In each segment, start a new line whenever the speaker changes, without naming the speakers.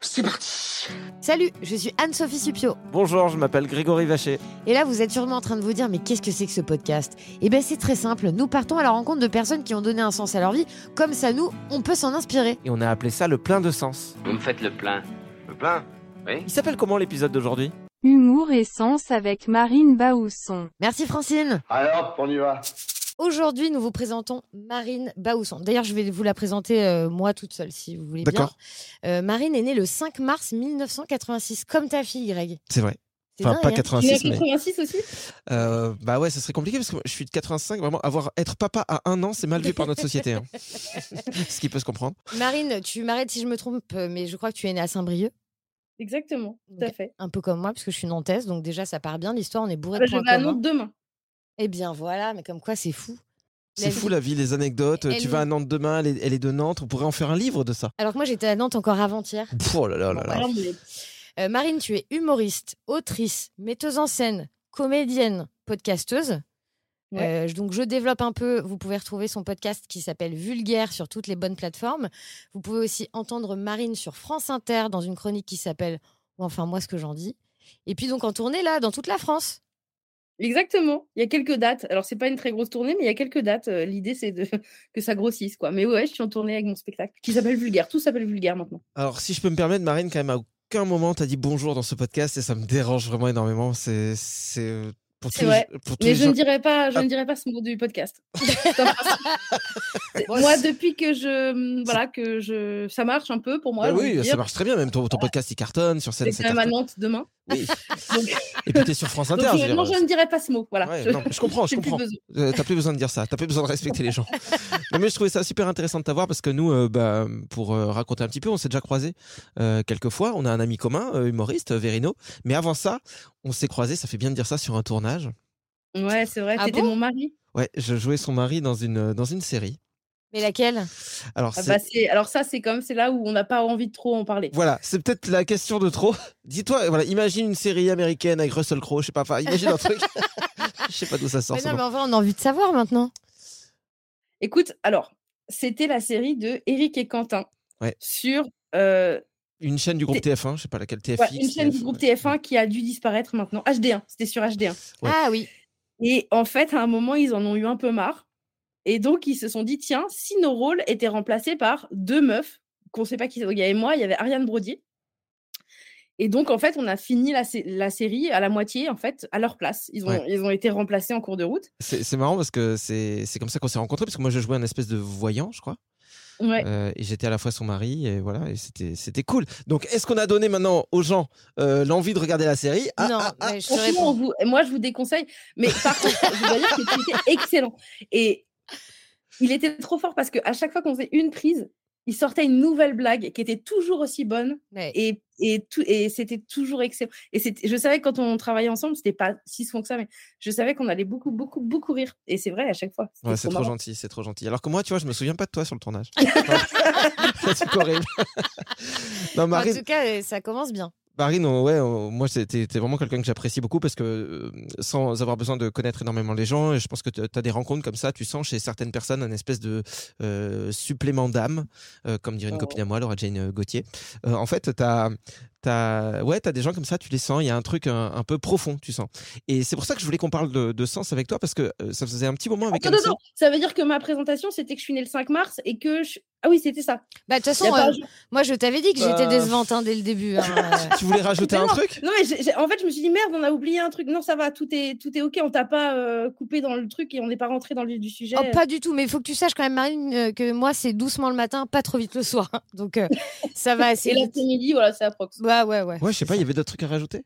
C'est parti
Salut, je suis Anne-Sophie Supio.
Bonjour, je m'appelle Grégory Vacher.
Et là, vous êtes sûrement en train de vous dire, mais qu'est-ce que c'est que ce podcast? Eh bien, c'est très simple. Nous partons à la rencontre de personnes qui ont donné un sens à leur vie. Comme ça, nous, on peut s'en inspirer.
Et on a appelé ça le plein de sens.
Vous me faites le plein. Le plein? Oui
Il s'appelle comment l'épisode d'aujourd'hui?
Humour et sens avec Marine Baousson.
Merci Francine.
Alors, on y va
Aujourd'hui, nous vous présentons Marine Baousson. D'ailleurs, je vais vous la présenter euh, moi toute seule, si vous voulez bien.
D'accord.
Euh, Marine est née le 5 mars 1986, comme ta fille, Greg.
C'est vrai.
C'est
Enfin,
dingue,
pas
hein
86, mais.
86 aussi
Euh, bah ouais, ça serait compliqué parce que je suis de 85. Vraiment, avoir être papa à un an, c'est mal vu par notre société. hein. Ce qui peut se comprendre.
Marine, tu m'arrêtes si je me trompe, mais je crois que tu es née à Saint-Brieuc.
Exactement, tout à fait.
Un peu comme moi, parce que je suis nantaise, donc déjà ça part bien. L'histoire, on est bourré
Ah bah,
de
je
points
vais à
communs.
Nantes demain.
Eh bien voilà, mais comme quoi c'est fou.
C'est fou
vie.
la vie, les anecdotes.
Elle-
Tu vas à Nantes demain, elle est, elle est de Nantes. On pourrait en faire un livre de ça.
Alors que moi j'étais à Nantes encore avant-hier.
Oh là là là là.
Alors, mais-
Euh, Marine, tu es humoriste, autrice, metteuse en scène, comédienne, podcasteuse.
Ouais.
Euh, donc je développe un peu. Vous pouvez retrouver son podcast qui s'appelle Vulgaire sur toutes les bonnes plateformes. Vous pouvez aussi entendre Marine sur France Inter dans une chronique qui s'appelle ou enfin moi ce que j'en dis. Et puis donc en tournée là dans toute la France.
Exactement. Il y a quelques dates. Alors, c'est pas une très grosse tournée, mais il y a quelques dates. Euh, L'idée, c'est de... que ça grossisse, quoi. Mais ouais, je suis en tournée avec mon spectacle qui s'appelle Vulgaire. Tout s'appelle Vulgaire maintenant.
Alors, si je peux me permettre, Marine, quand même, à aucun moment t'as dit bonjour dans ce podcast et ça me dérange vraiment énormément. C'est. c'est, euh, Pour tous les- pour tous
Mais
les
je
gens-
ne dirais pas, je
Ah.
ne dirais pas ce mot du podcast. C'est- moi, depuis que je, voilà, que je, ça marche un peu pour moi.
Bah oui, ça marche très bien. Même ton, ton podcast, il cartonne sur scène.
C'est même à Nantes demain.
Oui.
Donc,
Et puis t'es sur France
donc,
Inter.
je-
je
non, je ne dirais pas ce mot. Voilà.
Ouais,
Je-
non, je comprends, je comprends. Euh, T'as plus besoin de dire ça, t'as plus besoin de respecter les gens. non, mais je trouvais ça super intéressant de t'avoir parce que nous, euh, bah, pour euh, raconter un petit peu, on s'est déjà croisés euh, quelques fois. On a un ami commun, euh, humoriste, euh, Verino. Mais avant ça, on s'est croisés, ça fait bien de dire ça, sur un tournage.
Ouais, c'est vrai.
Ah
C'était
bon?
mon mari.
Ouais, je jouais son mari dans une, dans une série.
Mais laquelle?
Alors,
Ah bah, alors ça, c'est comme c'est là où on n'a pas envie de trop en parler.
voilà, c'est peut-être la question de trop. Dis-toi, voilà, imagine une série américaine avec Russell Crowe, je sais pas, enfin, imagine un truc. je sais pas d'où ça sort.
Mais non, mais enfin, on a envie de savoir maintenant.
Écoute, alors, c'était la série de Eric et Quentin
Ouais.
sur euh,
Une chaîne du groupe TF1, je sais pas laquelle, TFX.
ouais, une chaîne du
TF1,
groupe
ouais.
TF1 qui a dû disparaître maintenant. HD1, c'était sur HD1.
Ouais.
Ah oui.
Et en fait, à un moment, ils en ont eu un peu marre. Et donc, ils se sont dit, tiens, si nos rôles étaient remplacés par deux meufs, qu'on ne sait pas qui Il y avait moi, il y avait Ariane Brodier. Et donc, en fait, on a fini la, sé- la série à la moitié, en fait, à leur place. Ils ont,
Ouais.
ils ont été remplacés en cours de route.
C'est c'est marrant parce que c'est c'est comme ça qu'on s'est rencontrés, parce que moi je jouais un espèce de voyant, je crois.
Ouais.
Euh, et j'étais à la fois son mari, et voilà, et c'était c'était cool. Donc, est-ce qu'on a donné maintenant aux gens euh, l'envie de regarder la série? Ah,
non,
ah, ah,
mais je
Franchement, vous- moi, je vous déconseille. Mais par contre, je dois dire que c'était excellent. Et il était trop fort parce qu'à chaque fois qu'on faisait une prise, il sortait une nouvelle blague qui était toujours aussi bonne.
Ouais.
Et, et, tout, et c'était toujours excellent. Et c'était- je savais que quand on travaillait ensemble, c'était pas si souvent que ça, mais je savais qu'on allait beaucoup, beaucoup, beaucoup rire. Et c'est vrai à chaque fois.
Ouais, c'est trop
marrant.
gentil, c'est trop gentil. Alors que moi, tu vois, je me souviens pas de toi sur le tournage. c'est horrible. non,
En
Marine,
tout cas, euh, ça commence bien.
Marine, euh, ouais, euh, moi, c'était vraiment quelqu'un que j'apprécie beaucoup parce que euh, sans avoir besoin de connaître énormément les gens, je pense que tu as des rencontres comme ça, tu sens chez certaines personnes un espèce de euh, supplément d'âme, euh, comme dirait une
Oh.
copine à moi, Laura Jane Gauthier. En fait, tu as. T'as, ouais, t'as des gens comme ça, tu les sens, il y a un truc un, un peu profond, tu sens. Et c'est pour ça que je voulais qu'on parle de, de sens avec toi, parce que euh, ça faisait un petit moment avec
Attends,
Annecy.
attends, ça veut dire que ma présentation, c'était que je suis née le 5 mars et que je... Ah oui, c'était ça.
Bah, de toute façon, euh, moi, je t'avais dit que j'étais
Euh,
décevante hein, dès le début. hein, euh.
Tu voulais rajouter un
non,
truc?
Non, mais en fait, je me suis dit, merde, on a oublié un truc. Non, ça va, tout est, tout est OK. On t'a pas euh, coupé dans le truc et on n'est pas rentré dans le vif du sujet.
Oh, pas du tout, mais il faut que tu sasaches quand même, Marine, euh, que moi, c'est doucement le matin, pas trop vite le soir. Donc, euh, ça va assez
et l'après-midi, voilà, c'est approx.
Ouais, ouais, ouais.
Ouais, je sais pas, il y avait d'autres trucs à rajouter?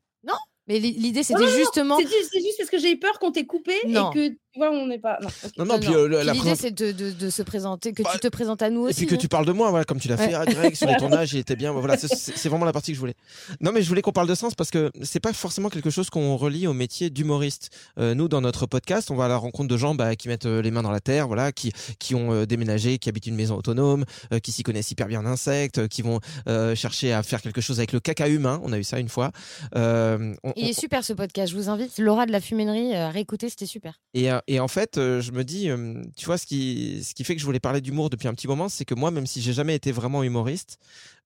Mais l'i- l'idée,
Non,
c'était
non, non,
justement.
C'est juste, parce que j'ai eu peur qu'on t'ait coupé
Non.
et que, tu vois, on n'est pas. Non.
Non, non,
Non,
puis
non.
euh, le-
Puis
la
L'idée,
présent-
c'est de, de- de se présenter, que
Bah,
tu te présentes à nous
Et
aussi.
puis que
hein.
tu parles de moi, voilà, comme tu l'as
Ouais.
fait, à Greg, sur les tournages, il était bien. Voilà, c'est- c'est c'est vraiment la partie que je voulais. Non, mais je voulais qu'on parle de sens parce que c'est pas forcément quelque chose qu'on relie au métier d'humoriste. Euh, nous, dans notre podcast, on va à la rencontre de gens bah, qui mettent euh, les mains dans la terre, voilà, qui qui ont euh, déménagé, qui habitent une maison autonome, euh, qui s'y connaissent hyper bien en insectes, euh, qui vont euh, chercher à faire quelque chose avec le caca humain. On a eu ça une fois. Euh, on-
Il
on-
est super ce podcast, je vous invite. Laura de la Fuménerie euh, à réécouter, c'était super.
Et, euh, et en fait, euh, je me dis, tu vois, ce qui, ce qui fait que je voulais parler d'humour depuis un petit moment, c'est que moi, même si j'ai jamais été vraiment humoriste,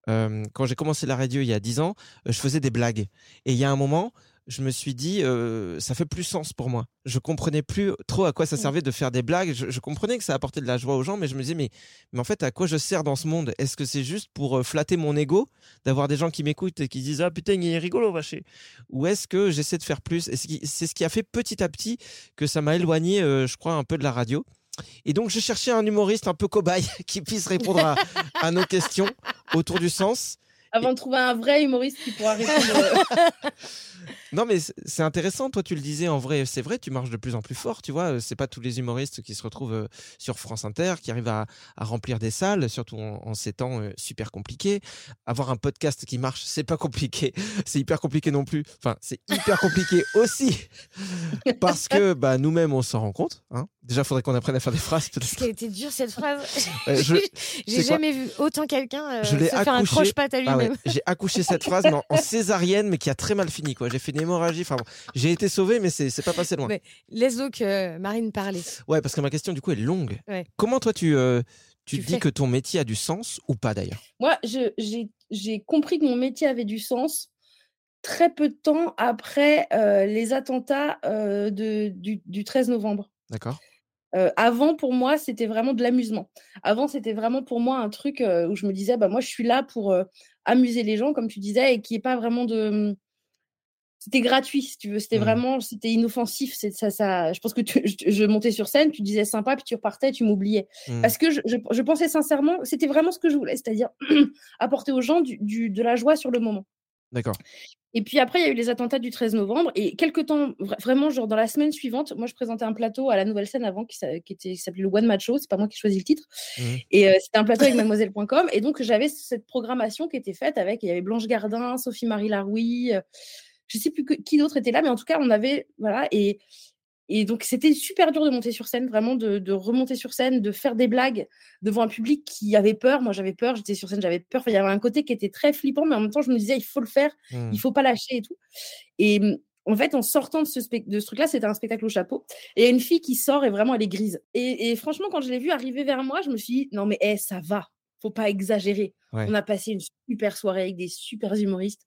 quand j'ai commencé la radio il y a 10 ans, euh, je faisais des blagues. Et il y a un moment, je me suis dit, euh, ça fait plus sens pour moi. Je comprenais plus trop à quoi ça servait de faire des blagues. Je, je comprenais que ça apportait de la joie aux gens, mais je me disais, mais, mais en fait, à quoi je sers dans ce monde? Est-ce que c'est juste pour euh, flatter mon ego, d'avoir des gens qui m'écoutent et qui disent, ah putain, il est rigolo, vaché Ou est-ce que j'essaie de faire plus? Et c'est ce qui a fait petit à petit que ça m'a éloigné, euh, je crois, un peu de la radio. Et donc, je cherchais un humoriste un peu cobaye qui puisse répondre à, à nos questions autour du sens.
Avant de trouver un vrai humoriste qui pourra répondre.
Non, mais c'est- intéressant. Toi, tu le disais en vrai, c'est vrai, tu marches de plus en plus fort. Tu vois, Euh, c'est pas tous les humoristes qui se retrouvent euh, sur France Inter, qui arrivent à, à remplir des salles, surtout en, en ces temps euh, super compliqués. Avoir un podcast qui marche, c'est pas compliqué. C'est hyper compliqué non plus. Enfin, c'est hyper compliqué aussi parce que bah, nous-mêmes, on s'en rend compte. Hein. Déjà, faudrait qu'on apprenne à faire des phrases.
Qu'est-ce qui a été dur cette phrase
Ouais,
J'ai jamais vu autant quelqu'un euh,
Je
se faire un croche-patte à
Ah ouais,
lui-même.
J'ai accouché cette phrase mais en, en césarienne, mais qui a très mal fini. quoi. J'ai fait une hémorragie. Enfin, bon, j'ai été sauvé, mais c'est pas passé loin.
Mais laisse donc euh, Marine parler.
Ouais, parce que ma question du coup est longue.
Ouais.
Comment toi tu euh, tu,
Tu
te dis
fais.
que ton métier a du sens ou pas d'ailleurs?
Moi, j'ai compris que mon métier avait du sens très peu de temps après euh, les attentats euh, de, du, du 13 novembre.
D'accord.
Euh, avant, pour moi, c'était vraiment de l'amusement. Avant, c'était vraiment pour moi un truc euh, où je me disais, bah, moi, je suis là pour euh, amuser les gens, comme tu disais, et qui est pas vraiment de. C'était gratuit, si tu veux. C'était
Mhm.
vraiment, c'était inoffensif. C'est ça, ça. Je pense que tu- je, je montais sur scène, tu disais sympa, puis tu repartais, tu m'oubliais.
Hmm.
Parce que je, je- je pensais sincèrement, c'était vraiment ce que je voulais, c'est-à-dire apporter aux gens du- du- de la joie sur le moment.
D'accord.
Et puis après, il y a eu les attentats du 13 novembre. Et quelques temps, vra- vraiment, genre dans la semaine suivante, moi, je présentais un plateau à la Nouvelle Scène avant qui, qui était- qui s'appelait le One Match Show. C'est pas moi qui ai choisi le titre.
Mhm.
Et euh, c'était un plateau avec mademoiselle.com. Et donc, j'avais cette programmation qui était faite avec, il y avait Blanche Gardin, Sophie-Marie Laroui, euh, je sais plus que- qui d'autre était là, mais en tout cas, on avait, voilà. Et, et donc, c'était super dur de monter sur scène, vraiment de, de remonter sur scène, de faire des blagues devant un public qui avait peur. Moi, j'avais peur, j'étais sur scène, j'avais peur. Enfin, il y avait un côté qui était très flippant, mais en même temps, je me disais, il faut le faire,
Hmm.
il faut pas lâcher et tout. Et en fait, en sortant de ce, spec- de ce truc-là, c'était un spectacle au chapeau. Et il y a une fille qui sort et vraiment, elle est grise. Et, et franchement, quand je l'ai vue arriver vers moi, je me suis dit, non, mais eh, ça va, faut pas exagérer.
Ouais.
On a passé une super soirée avec des super humoristes.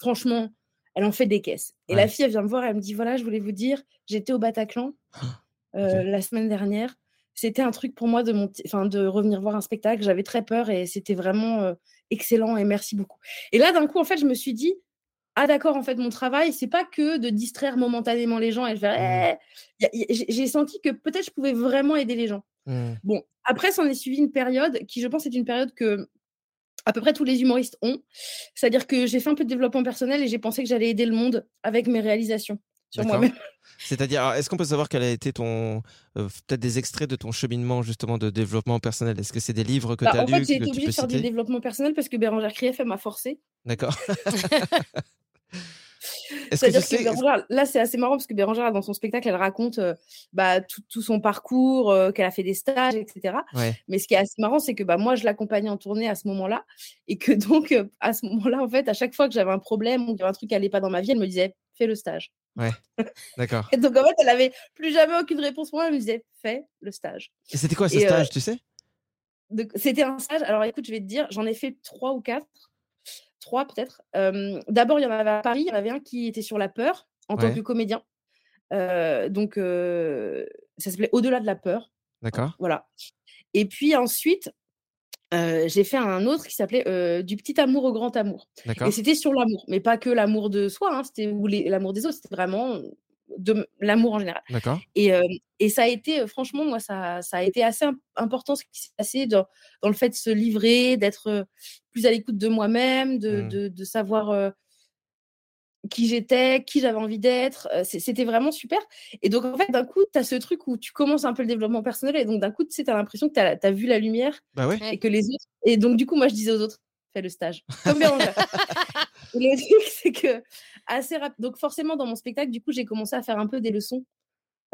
Franchement, elle en fait des caisses. Et la fille, elle vient me voir, elle me dit, voilà, je voulais vous dire, j'étais au Bataclan euh, la semaine dernière. C'était un truc pour moi de, monter, enfin, de revenir voir un spectacle. J'avais très peur et c'était vraiment euh, excellent et merci beaucoup. Et là, d'un coup, en fait, je me suis dit, ah d'accord, en fait, mon travail, c'est pas que de distraire momentanément les gens et de faire,
Mmh.
Eh j'ai senti que peut-être je pouvais vraiment aider les gens.
Hmm.
Bon, après, s'en est suivi une période qui, je pense, est une période que à peu près tous les humoristes ont. C'est-à-dire que j'ai fait un peu de développement personnel et j'ai pensé que j'allais aider le monde avec mes réalisations sur moi-même.
C'est-à-dire, est-ce qu'on peut savoir quel a été ton euh, peut-être des extraits de ton cheminement justement de développement personnel? Est-ce que c'est des livres que
Bah,
tu as
en fait,
lus
j'ai été obligée de faire du développement personnel parce que Bérangère Krief, elle m'a forcé.
D'accord. Est-ce que tu
C'est-à-dire que,
sais. est-ce-
Bérangère, là, c'est assez marrant parce que Bérangère, dans son spectacle, elle raconte euh, bah, tout, tout son parcours, euh, qu'elle a fait des stages, etc.
Ouais.
Mais ce qui est assez marrant, c'est que bah, moi, je l'accompagnais en tournée à ce moment-là. Et que donc, euh, à ce moment-là, en fait, à chaque fois que j'avais un problème ou qu'il y avait un truc qui n'allait pas dans ma vie, elle me disait fais le stage.
Ouais. D'accord.
Et donc, en fait, elle avait plus jamais aucune réponse pour moi. Elle me disait fais le stage.
Et c'était quoi ce
Et,
stage, tu sais?
C'était un stage. Alors, écoute, je vais te dire, j'en ai fait trois ou quatre. Trois, peut-être. D'abord, il y en avait à Paris. Il y en avait un qui était sur la peur en tant que comédien. Donc, ça s'appelait Au-delà de la peur.
D'accord.
Voilà. Et puis ensuite, euh, j'ai fait un autre qui s'appelait euh, Du petit amour au grand amour.
D'accord.
Et c'était sur l'amour, mais pas que l'amour de soi, hein, c'était ou l'amour des autres, c'était vraiment de l'amour en général.
D'accord.
Et, euh, et ça a été, franchement, moi, ça, ça a été assez im- important ce qui s'est passé dans, dans le fait de se livrer, d'être plus à l'écoute de moi-même, de,
Mm.
de, de savoir euh, qui j'étais, qui j'avais envie d'être. Euh, C'était vraiment super. Et donc, en fait, d'un coup, tu as ce truc où tu commences un peu le développement personnel. Et donc, d'un coup, tu sais, as l'impression que tu as, vu la lumière
Bah ouais.
et que les autres. Et donc, du coup, moi, je disais aux autres, fais le stage. Comme Bérangère. et le truc, c'est que assez rapide. Donc, forcément, dans mon spectacle, du coup, j'ai commencé à faire un peu des leçons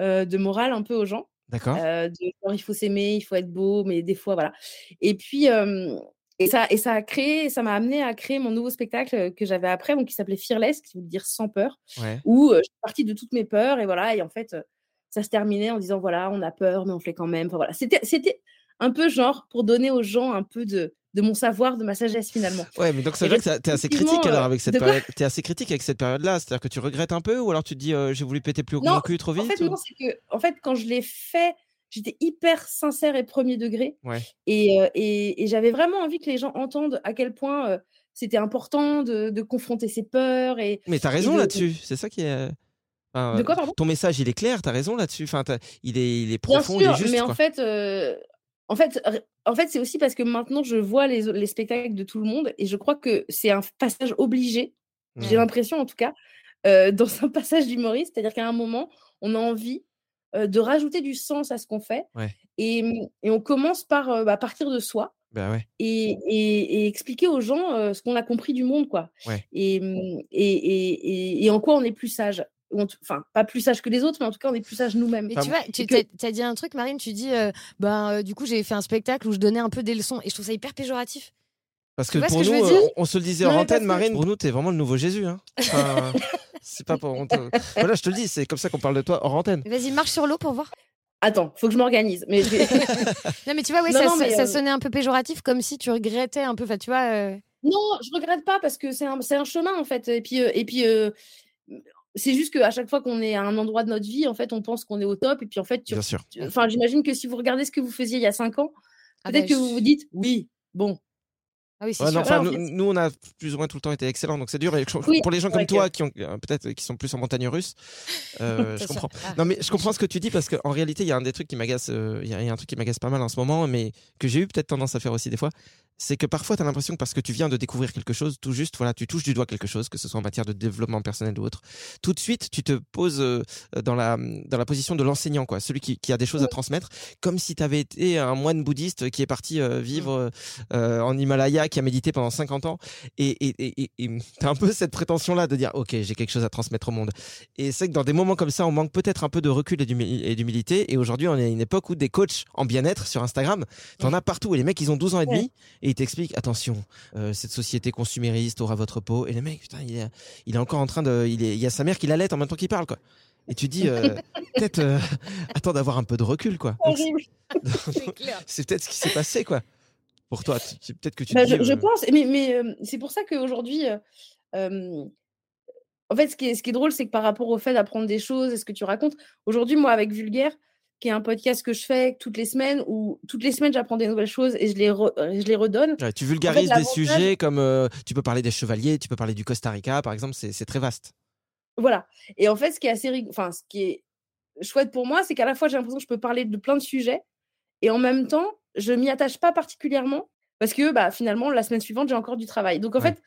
euh, de morale un peu aux gens.
D'accord.
Euh, il faut s'aimer, il faut être beau, mais des fois, voilà. Et puis, euh, et ça, et ça a créé, ça m'a amené à créer mon nouveau spectacle euh, que j'avais après, donc qui s'appelait Fearless, qui veut dire sans peur,
Ouais.
où euh, je suis partie de toutes mes peurs, et voilà, et en fait, euh, ça se terminait en disant, voilà, on a peur, mais on fait quand même. Enfin, voilà. C'était, c'était un peu genre pour donner aux gens un peu de, de mon savoir, de ma sagesse finalement.
Ouais, mais donc veut dire que t'es- assez critique alors
euh,
avec cette
de quoi
période. T'es assez critique avec cette période-là. C'est-à-dire que tu regrettes un peu ou alors tu te dis euh, j'ai voulu péter plus haut que mon cul trop vite
En fait,
ou-
non, c'est que, en fait, quand je l'ai fait, j'étais hyper sincère et premier degré.
Ouais.
Et, euh, et, et j'avais vraiment envie que les gens entendent à quel point euh, c'était important de, de confronter ses peurs. Et,
Mais t'as raison
de-
là-dessus. C'est ça qui est. enfin,
De quoi, pardon?
Ton message, il est clair. T'as raison là-dessus. Enfin, il est, il est
Bien
profond,
sûr,
il est juste.
mais
quoi.
en fait, euh, en fait, r- en fait, c'est aussi parce que maintenant je vois les, les spectacles de tout le monde et je crois que c'est un passage obligé. J'ai l'impression, en tout cas, euh, dans un passage d'humoriste, c'est-à-dire qu'à un moment, on a envie euh, de rajouter du sens à ce qu'on fait
Ouais.
et, et on commence par euh, bah, partir de soi.
Bah ouais.
et, et- et expliquer aux gens euh, ce qu'on a compris du monde, quoi.
Ouais.
Et, et, et, et- et en quoi on est plus sage. Enfin, pas plus sage que les autres, mais en tout cas, on est plus sage nous-mêmes.
Mais tu vois, tu
que-
as, dit un truc, Marine, tu dis, euh, ben, euh, du coup, j'ai fait un spectacle où je donnais un peu des leçons et je trouve ça hyper péjoratif.
Parce que pour
que
nous, on, on se le disait
Non,
en antenne, Marine, pour nous, t'es vraiment le nouveau Jésus. Hein. Enfin, c'est pas pour. on te- Voilà, je te le dis, c'est comme ça qu'on parle de toi hors antenne.
Vas-y, marche sur l'eau pour voir.
Attends, faut que je m'organise. Mais je
Non, mais tu vois, ouais,
Non,
ça,
non, mais,
ça
euh,
sonnait un peu péjoratif, comme si tu regrettais un peu. Enfin, tu vois. euh,
non, je regrette pas parce que c'est un, c'est un chemin, en fait. Et puis, euh, et puis euh, c'est juste qu'à chaque fois qu'on est à un endroit de notre vie, en fait, on pense qu'on est au top. Et puis, en fait, tu-
Bien sûr.
enfin, j'imagine que si vous regardez ce que vous faisiez il y a cinq ans,
ah
peut-être
bah,
que
je-
vous vous dites, oui, bon,
Ah oui, c'est
Ouais,
sûr.
non, enfin,
Ouais, en
nous, on a plus ou moins tout le temps été excellents, donc c'est dur. Et je-
Oui,
pour les gens comme toi, qui ont euh, peut-être qui sont plus en montagne russe, euh, je comprends.
Ah.
Non, mais je comprends ce que tu dis parce qu'en réalité, il y a un des trucs qui m'agace, euh, y, il y a un truc qui m'agace pas mal en ce moment, mais que j'ai eu peut-être tendance à faire aussi des fois. C'est que parfois, tu as l'impression que parce que tu viens de découvrir quelque chose, tout juste, voilà, tu touches du doigt quelque chose, que ce soit en matière de développement personnel ou autre, tout de suite, tu te poses euh, dans, la, dans la position de l'enseignant, quoi, celui qui, qui a des choses à transmettre, comme si tu avais été un moine bouddhiste qui est parti euh, vivre euh, en Himalaya, qui a médité pendant 50 ans. Et et t'as un peu cette prétention-là de dire, OK, j'ai quelque chose à transmettre au monde. Et c'est que dans des moments comme ça, on manque peut-être un peu de recul et d'humilité. Et aujourd'hui, on est à une époque où des coachs en bien-être sur Instagram, t'en as partout. Et les mecs, ils ont 12 ans et demi et ils t'expliquent, attention, euh, cette société consumériste aura votre peau. Et le mec, putain, il est, il est encore en train de, il, est, il y a sa mère qui l'allait en même temps qu'il parle, quoi. Et tu dis, euh, peut-être, euh, attends d'avoir un peu de recul, quoi.
C'est
peut-être ce qui s'est passé, quoi. Pour toi, peut-être que tu te
Bah,
dis,
je, je pense, mais, mais c'est pour ça qu'aujourd'hui, en fait, ce qui est, ce qui est drôle, c'est que par rapport au fait d'apprendre des choses et ce que tu racontes, aujourd'hui, moi, avec Vulgaire, qui est un podcast que je fais toutes les semaines, où toutes les semaines, j'apprends des nouvelles choses et je les, re- euh, je les redonne.
Ouais, tu vulgarises des sujets comme euh, tu peux parler des chevaliers, tu peux parler du Costa Rica, par exemple, c'est très vaste.
Voilà. Et en fait, ce qui est assez, rig- enfin, ce qui est chouette pour moi, c'est qu'à la fois, j'ai l'impression que je peux parler de plein de sujets et en même temps, je m'y attache pas particulièrement parce que bah, finalement, la semaine suivante, j'ai encore du travail. Donc, en
Ouais.
fait,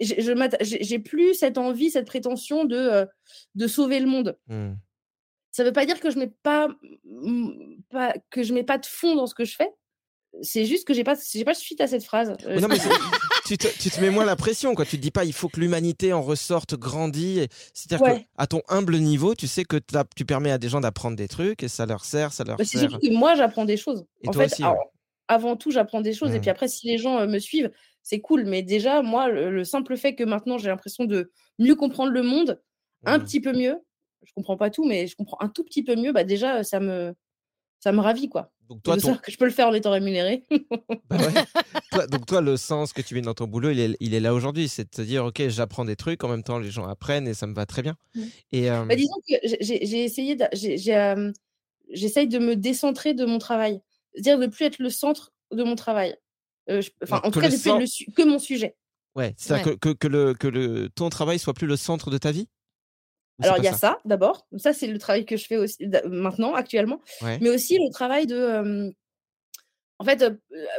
j'ai plus cette envie, cette prétention de, euh, de sauver le monde.
Hmm.
Ça veut pas dire que je mets pas, pas que je mets pas de fond dans ce que je fais. c'est juste que j'ai pas, j'ai pas suite à cette phrase. Euh,
non, mais tu, te, tu te mets moins la pression, quoi. Tu te dis pas, il faut que l'humanité en ressorte grandie. C'est-à-dire
Ouais.
qu'à ton humble niveau, tu sais que tu permets à des gens d'apprendre des trucs et ça leur sert, ça leur
Bah, c'est
sert.
surtout que moi, j'apprends des choses.
Et
en
toi
fait,
aussi, ouais.
avant tout, j'apprends des choses. Et
Mm.
puis après, si les gens euh, me suivent, c'est cool. Mais déjà, moi, le, le simple fait que maintenant, j'ai l'impression de mieux comprendre le monde, un
Mm.
petit peu mieux. Je comprends pas tout, mais je comprends un tout petit peu mieux. Bah déjà, ça me, ça me ravit, quoi.
Donc toi, ton-
que je peux le faire en étant rémunéré.
Bah ouais. Toi- donc toi, le sens que tu mets dans ton boulot, il est, il est là aujourd'hui. C'est de te dire, ok, j'apprends des trucs, en même temps, les gens apprennent et ça me va très bien.
Mm.
Et euh,
Bah, disons que j'ai- essayé, j'essaye de me décentrer de mon travail, c'est-à-dire de plus être le centre de mon travail. Euh, je- Enfin,
Donc,
en tout cas, de plus être
cen-
le su- que mon sujet.
ouais, c'est que, que, que le, que le, ton travail soit plus le centre de ta vie?
Alors, il y a ça, d'abord. Ça, c'est le travail que je fais aussi maintenant, actuellement.
Ouais.
Mais aussi le travail de. euh, En fait, euh,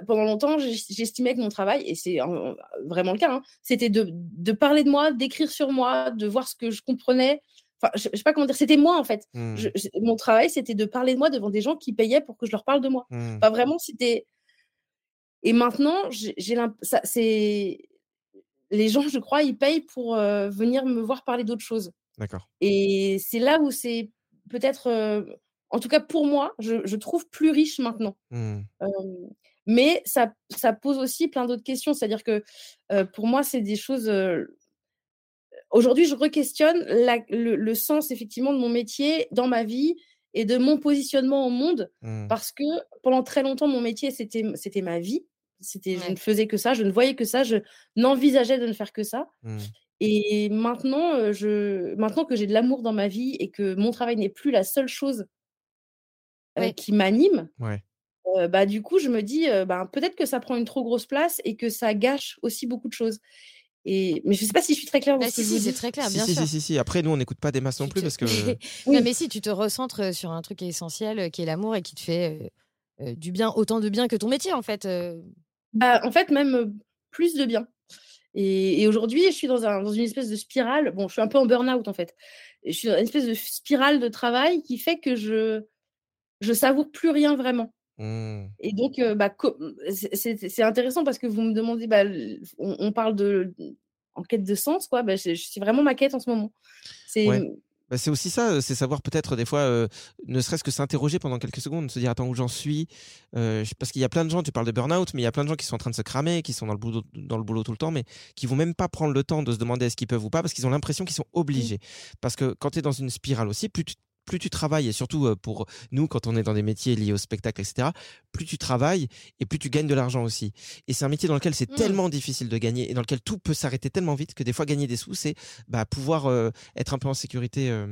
pendant longtemps, j'estimais que mon travail, et c'est euh, vraiment le cas, hein, c'était de, de parler de moi, d'écrire sur moi, de voir ce que je comprenais. Enfin, je, je sais pas comment dire, c'était moi en fait. Je- je- mon travail, c'était de parler de moi devant des gens qui payaient pour que je leur parle de moi. Enfin, vraiment, c'était. Et maintenant, j'ai c'est les gens, je crois, ils payent pour venir me voir parler d'autres choses.
D'accord.
Et c'est là où c'est peut-être, euh, en tout cas pour moi, je, je trouve plus riche maintenant. Euh, mais ça, ça pose aussi plein d'autres questions. C'est-à-dire que euh, pour moi, c'est des choses. Aujourd'hui, je re-questionne la- le, le sens effectivement de mon métier dans ma vie et de mon positionnement au monde.
Hmm.
Parce que pendant très longtemps, mon métier, c'était c'était ma vie. C'était, Je ne faisais que ça, je ne voyais que ça, je n'envisageais de ne faire que ça.
Hmm.
Et maintenant, euh, je, maintenant que j'ai de l'amour dans ma vie et que mon travail n'est plus la seule chose euh,
Ouais.
qui m'anime,
Ouais.
euh, bah, du coup, je me dis, euh, bah, peut-être que ça prend une trop grosse place et que ça gâche aussi beaucoup de choses. Et... Mais je ne sais pas si je suis très claire
Bah, si, si, c'est très clair,
si,
bien
si,
sûr.
si. Après, nous, on n'écoute pas des masses non plus
te-
parce que.
Oui.
Non, mais si, tu te recentres sur un truc essentiel qui est l'amour et qui te fait du bien, autant de bien que ton métier, en fait.
Bah, en fait, même plus de bien. Et, et aujourd'hui, je suis dans, un, dans une espèce de spirale. Bon, je suis un peu en burn-out, en fait. Je suis dans une espèce de spirale de travail qui fait que je je savoure plus rien vraiment.
Hmm.
Et donc, euh, bah, c'est- intéressant parce que vous me demandez, bah, on, on parle de en quête de sens, quoi. Bah, c'est c'est vraiment ma quête en ce moment. C'est
Ouais. Bah, c'est aussi ça, euh, c'est savoir peut-être des fois, euh, ne serait-ce que s'interroger pendant quelques secondes, se dire attends où j'en suis, Euh, parce qu'il y a plein de gens, tu parles de burn-out, mais il y a plein de gens qui sont en train de se cramer, qui sont dans le boulot, dans le boulot tout le temps, mais qui vont même pas prendre le temps de se demander est-ce qu'ils peuvent ou pas, parce qu'ils ont l'impression qu'ils sont obligés. Parce que quand tu es dans une spirale aussi, plus tu plus tu travailles, et surtout pour nous, quand on est dans des métiers liés au spectacle, etc., plus tu travailles et plus tu gagnes de l'argent aussi. Et c'est un métier dans lequel c'est
Mm.
tellement difficile de gagner et dans lequel tout peut s'arrêter tellement vite que des fois gagner des sous, c'est bah, pouvoir euh, être un peu en sécurité euh,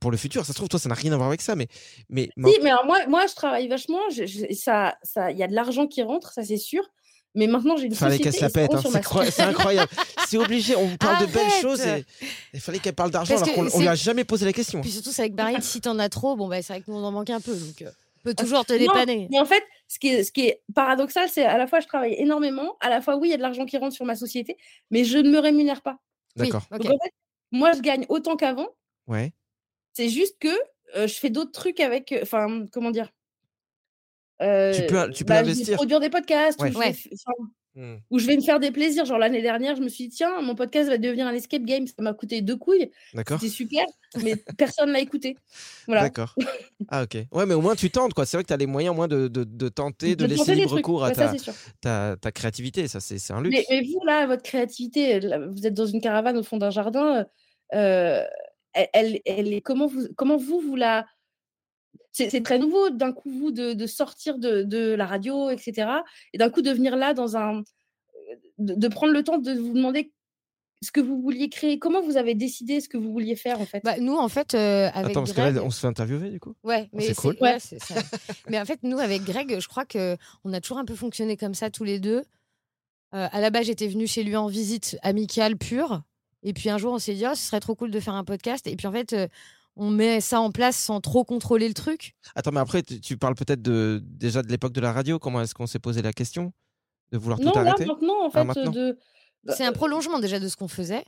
pour le futur. Ça se trouve, toi, ça n'a rien à voir avec ça, mais. mais
Si, mais alors moi, moi, je travaille vachement. je- je- ça, ça, il y a de l'argent qui rentre, ça c'est sûr. Mais maintenant, j'ai une
Fallait
société.
qu'elle se la
et
pète, hein, c'est incroyable. c'est
société.
incroyable. C'est obligé, on parle de belles choses et il fallait qu'elle parle d'argent
Parce
alors qu'on lui a jamais posé la question.
Puis surtout, c'est avec Barry, si t'en as trop, bon, bah, c'est vrai que nous, on en manque un peu. Donc, euh, on peut toujours te
Non,
dépanner.
mais en fait, ce qui est, ce qui est paradoxal, c'est à la fois je travaille énormément, à la fois oui, il y a de l'argent qui rentre sur ma société, mais je ne me rémunère pas.
Oui,
D'accord.
ok.
Donc en fait, moi, je gagne autant qu'avant.
Ouais.
C'est juste que euh, je fais d'autres trucs avec. euh, Enfin, comment dire
Tu
Euh,
peux, tu peux
bah, je vais
investir.
produire des podcasts,
Ouais.
ou, je
Ouais.
vais, f- enfin, où je vais me faire des plaisirs. Genre l'année dernière, je me suis dit, tiens, mon podcast va devenir un escape game. Ça m'a coûté deux couilles.
D'accord.
C'était super, mais personne l'a écouté. Voilà.
D'accord. Ah, ok. Ouais, mais au moins tu tentes, quoi. C'est vrai que tu as les moyens, au moins, de, de, de tenter, de,
De
laisser libre
trucs.
cours à
Ouais,
ta, ta, ta créativité. Ça, c'est c'est un luxe.
Mais, mais vous, là, votre créativité, là, vous êtes dans une caravane au fond d'un jardin. euh, elle, elle- elle est comment vous, comment vous, vous la. C'est très nouveau d'un coup, vous, de, de sortir de, de la radio, etc. Et d'un coup, de venir là dans un. De, de prendre le temps de vous demander ce que vous vouliez créer. Comment vous avez décidé ce que vous vouliez faire, en fait?
Bah, nous, en fait, euh, avec
Attends, parce que
Greg...
là, on se fait interviewer, du coup?
Ouais, mais
c'est cool.
ouais, c'est ça. mais en fait, nous, avec Greg, je crois que on a toujours un peu fonctionné comme ça tous les deux. Euh, à la base, j'étais venue chez lui en visite amicale pure. Et puis un jour, on s'est dit, oh, ce serait trop cool de faire un podcast. Et puis en fait, euh, on met ça en place sans trop contrôler le truc.
Attends, mais après, tu, tu parles peut-être de, déjà de l'époque de la radio. Comment est-ce qu'on s'est posé la question de vouloir
Non,
tout arrêter?
maintenant, en
Ah,
fait, de.
C'est un prolongement déjà de ce qu'on faisait.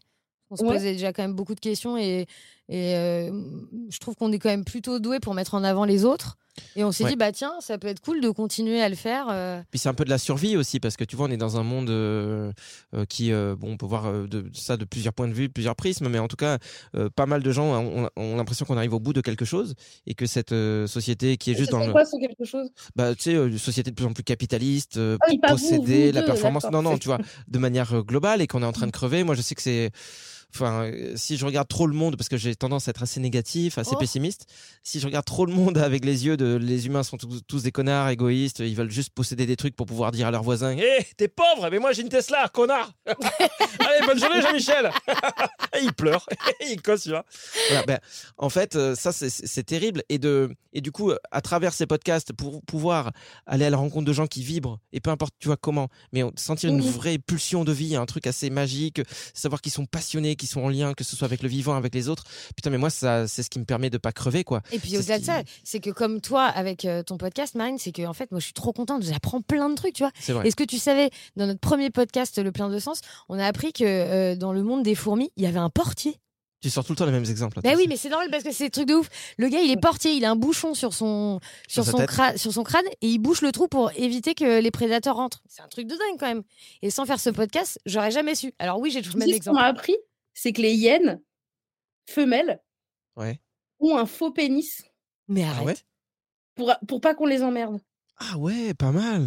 On se
Ouais.
posait déjà quand même beaucoup de questions et Et euh, je trouve qu'on est quand même plutôt doué pour mettre en avant les autres. Et on s'est
Ouais.
dit, bah tiens, ça peut être cool de continuer à le faire. euh.
Puis c'est un peu de la survie aussi, parce que tu vois, on est dans un monde euh, euh, qui, euh, bon, on peut voir euh, de, ça de plusieurs points de vue, plusieurs prismes, mais en tout cas, euh, pas mal de gens ont, ont l'impression qu'on arrive au bout de quelque chose et que cette euh, société qui est juste dans
serait
le,
quoi, ce quelque chose?
Bah, tu sais, une société de plus en plus capitaliste, euh,
Ah vous,
possédée,
vous
la
deux,
performance. Non, non, tu vois, de manière globale et qu'on est en train de crever. Moi, je sais que c'est. Enfin, euh, si je regarde trop le monde, parce que j'ai tendance à être assez négatif, assez
Oh.
pessimiste, si je regarde trop le monde avec les yeux de les humains sont tous, tous des connards égoïstes, ils veulent juste posséder des trucs pour pouvoir dire à leurs voisins Hé, t'es pauvre, mais moi j'ai une Tesla, connard Allez, bonne journée, Jean-Michel Et il pleure, il cosse, tu vois. Voilà, ben, en fait, euh, ça, c'est- terrible. Et, de, et du coup, à travers ces podcasts, pour pouvoir aller à la rencontre de gens qui vibrent, et peu importe, tu vois comment, mais sentir une vraie pulsion de vie, un truc assez magique, savoir qu'ils sont passionnés, sont en lien, que ce soit avec le vivant, avec les autres. Putain, mais moi, ça, c'est ce qui me permet de pas crever, quoi.
Et puis au-delà
ce
de ça, c'est que comme toi, avec euh, ton podcast, Marine, c'est que en fait, moi, je suis trop contente. J'apprends plein de trucs, tu vois.
C'est vrai.
Est-ce que tu savais, dans notre premier podcast, Le plein de sens, on a appris que euh, dans le monde des fourmis, il y avait un portier.
Tu sors tout le temps les mêmes exemples.
Bah oui, mais c'est normal parce que c'est des trucs de ouf. Le gars, il est portier, il a un bouchon sur son, sur
Sur sa
son, crâne, sur son crâne et il bouche le trou pour éviter que les prédateurs rentrent. C'est un truc de dingue quand même. Et sans faire ce podcast, j'aurais jamais su. Alors oui, j'ai toujours le même exemple.
appris, c'est que les hyènes femelles
Ouais.
ont un faux pénis
Mais
Ah
arrête.
ouais
pour, pour pas qu'on les emmerde.
Ah ouais, pas mal.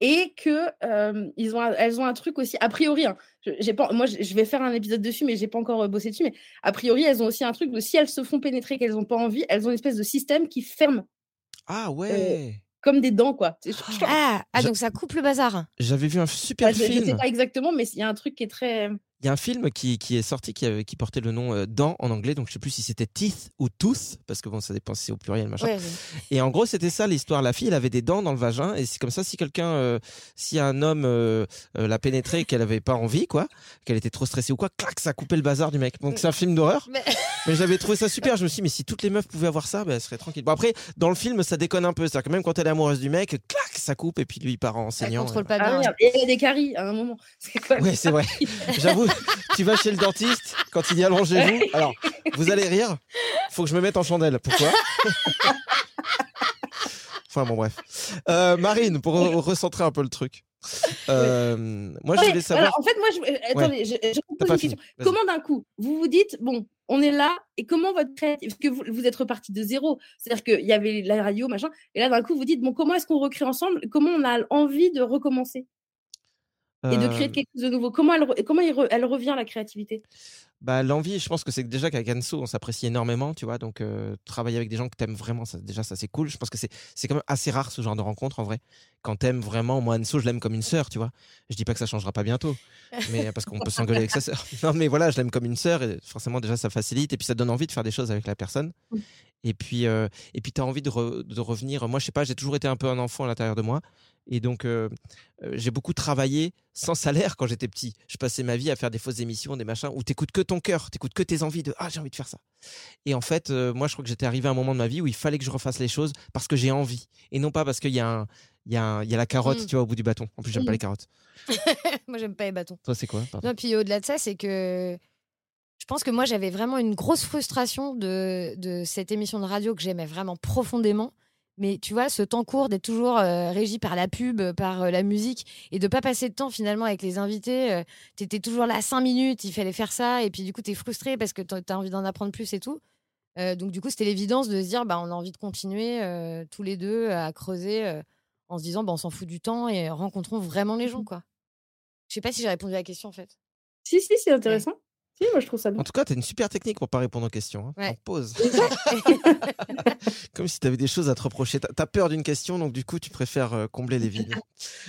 Et que euh, ils ont, un- elles ont un truc aussi, a priori, hein, je, j'ai pas, moi je vais faire un épisode dessus, mais j'ai pas encore euh, bossé dessus, mais a priori, elles ont aussi un truc de si elles se font pénétrer, qu'elles ont pas envie, elles ont une espèce de système qui ferme
Ah ouais.
comme des dents, quoi.
Ah, ah, donc ça coupe le bazar.
J'avais vu un super
Bah, je, je sais
film.
pas exactement, mais il y a un truc qui est très.
Il y a un film qui, qui est sorti qui, avait- qui portait le nom euh, Dents en anglais, donc je sais plus si c'était Teeth ou Tooth, parce que bon, ça dépend si c'est au pluriel, machin.
Ouais,
Et en gros, c'était ça l'histoire. La fille, elle avait des dents dans le vagin, et c'est comme ça, si quelqu'un, euh, si un homme euh, euh, l'a pénétré et qu'elle avait pas envie, quoi, qu'elle était trop stressée ou quoi, clac, ça coupait le bazar du mec. Donc c'est un film d'horreur.
Mais-
Mais j'avais trouvé ça super. Je me suis dit, mais si toutes les meufs pouvaient avoir ça, ben, elle serait tranquille. Bon, après, dans le film, ça déconne un peu. C'est-à-dire que même quand elle est amoureuse du mec, clac, ça coupe, et puis lui, il part en
Elle
saignant.
contrôle pas
Ah,
bien.
merde. Et il y a des caries à un moment. C'est
Ouais, c'est vrai. J'avoue, tu vas chez le dentiste, quand il dit allongez-vous. Alors, vous allez rire, faut que je me mette en chandelle. Pourquoi? Enfin bon, bref. Euh, Marine, pour re- recentrer un peu le truc. Euh, Moi, je
Ouais,
voulais savoir.
alors, en fait, moi, je, euh, attendez, je, je pose
pas
une question. Comment d'un coup, vous vous dites, bon, on est là, et comment votre créativité, parce que vous, vous êtes reparti de zéro, c'est-à-dire qu'il y avait la radio, machin, et là, d'un coup, vous dites, bon, comment est-ce qu'on recrée ensemble? Comment on a envie de recommencer? Et de créer
Euh,
quelque chose de nouveau Comment elle, comment elle revient, la créativité?
Bah, l'envie, je pense que c'est déjà qu'avec Anso, on s'apprécie énormément, tu vois. Donc, euh, travailler avec des gens que t'aimes vraiment, ça, déjà, ça c'est cool. Je pense que c'est c'est quand même assez rare ce genre de rencontre en vrai. Quand t'aimes vraiment, moi, Anso, je l'aime comme une sœur, tu vois. Je dis pas que ça changera pas bientôt, mais parce qu'on peut s'engueuler avec sa sœur. Non, mais voilà, je l'aime comme une sœur et forcément, déjà, ça facilite et puis ça donne envie de faire des choses avec la personne. Et puis, euh, et puis, t'as envie de, re- de revenir. Moi, je sais pas, j'ai toujours été un peu un enfant à l'intérieur de moi. Et donc, euh, euh, j'ai beaucoup travaillé sans salaire quand j'étais petit. Je passais ma vie à faire des fausses émissions, des machins où t'écoutes que ton cœur, t'écoutes que tes envies de ah j'ai envie de faire ça. Et en fait, euh, moi je crois que j'étais arrivé à un moment de ma vie où il fallait que je refasse les choses parce que j'ai envie et non pas parce qu'il y a un il y a, un- il y a la carotte,
Mm.
tu vois, au bout du bâton. En plus, j'aime pas
Mm.
les carottes.
Moi, j'aime pas les bâtons.
Toi, c'est quoi pardon?
Non, puis au-delà de ça, c'est que je pense que moi, j'avais vraiment une grosse frustration de, de cette émission de radio que j'aimais vraiment profondément. Mais tu vois, ce temps court d'être toujours euh, régi par la pub, par euh, la musique, et de pas passer de temps finalement avec les invités. tu étais toujours là cinq minutes, il fallait faire ça, et puis du coup, tu es frustré parce que tu as envie d'en apprendre plus et tout. Euh, donc du coup, c'était l'évidence de se dire, bah, on a envie de continuer euh, tous les deux à creuser euh, en se disant, bah, on s'en fout du temps et rencontrons vraiment les gens. quoi. Je sais pas si j'ai répondu à la question en fait.
Si, si, c'est intéressant. Si, moi, je trouve ça bien.
En tout cas, t'as une super technique pour pas répondre aux questions. hein.
Ouais.
En pause. Comme si t'avais des choses à te reprocher. T'as- T'as peur d'une question, donc du coup, tu préfères euh, combler les vides.